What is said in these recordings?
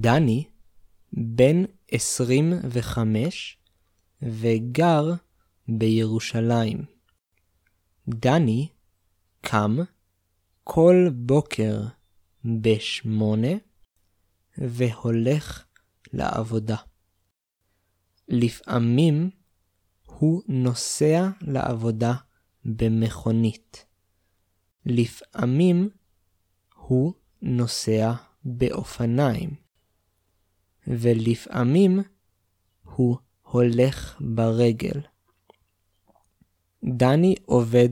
דני בן 25 וגר בירושלים. דני קם כל בוקר בשמונה והולך לעבודה. לפעמים הוא נוסע לעבודה במכונית. לפעמים הוא נוסע באופניים. ולפעמים הוא הולך ברגל. דני עובד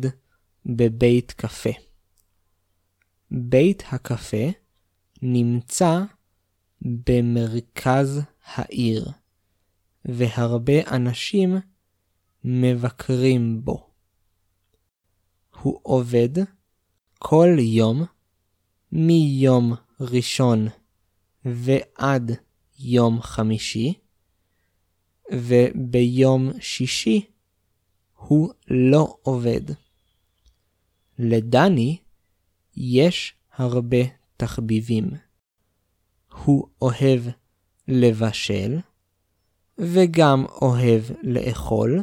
בבית קפה. בית הקפה נמצא במרכז העיר, והרבה אנשים מבקרים בו. הוא עובד כל יום מיום ראשון ועד יום חמישי, וביום שישי הוא לא עובד. לדני יש הרבה תחביבים. הוא אוהב לבשל, וגם אוהב לאכול,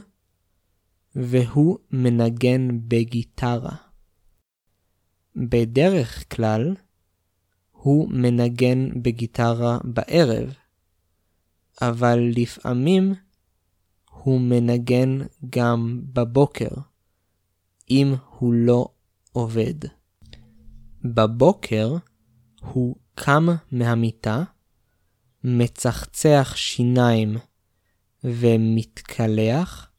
והוא מנגן בגיטרה. בדרך כלל, הוא מנגן בגיטרה בערב, אבל לפעמים הוא מנגן גם בבוקר, אם הוא לא עובד. בבוקר הוא קם מהמיטה, מצחצח שיניים ומתקלח,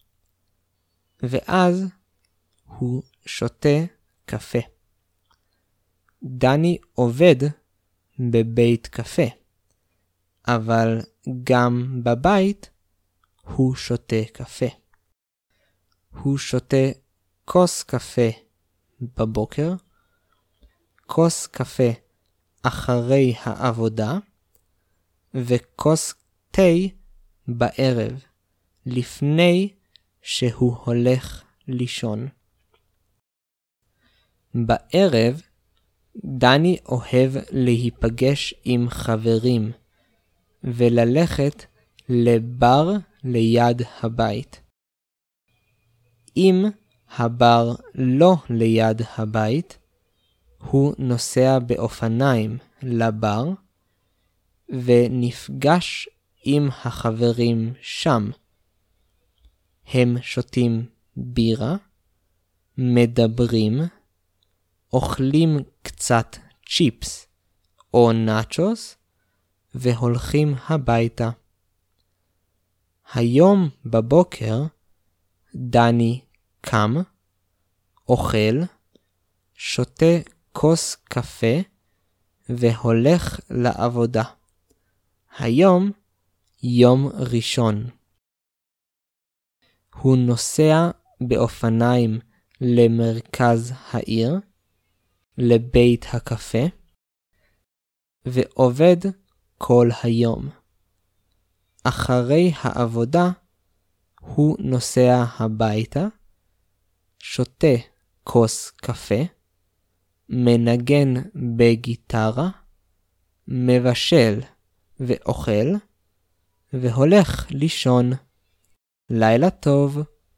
ואז הוא שותה קפה. דני עובד בבית קפה, אבל גם בבית הוא שותה קפה. הוא שותה כוס קפה בבוקר, כוס קפה אחרי העבודה, וכוס תה בערב, לפני שהוא הולך לישון. בערב דני אוהב להיפגש עם חברים וללכת לבר ליד הבית. אם הבר לא ליד הבית, הוא נוסע באופניים לבר ונפגש עם החברים שם. הם שותים בירה, מדברים, אוכלים קצת צ'יפס או נאצ'וס והולכים הביתה. היום בבוקר דני קם, אוכל, שותה כוס קפה והולך לעבודה. היום יום ראשון. הוא נוסע באופניים למרכז העיר, לבית הקפה, ועובד כל היום. אחרי העבודה הוא נוסע הביתה, שותה כוס קפה, מנגן בגיטרה, מבשל ואוכל, והולך לישון. לילה טוב.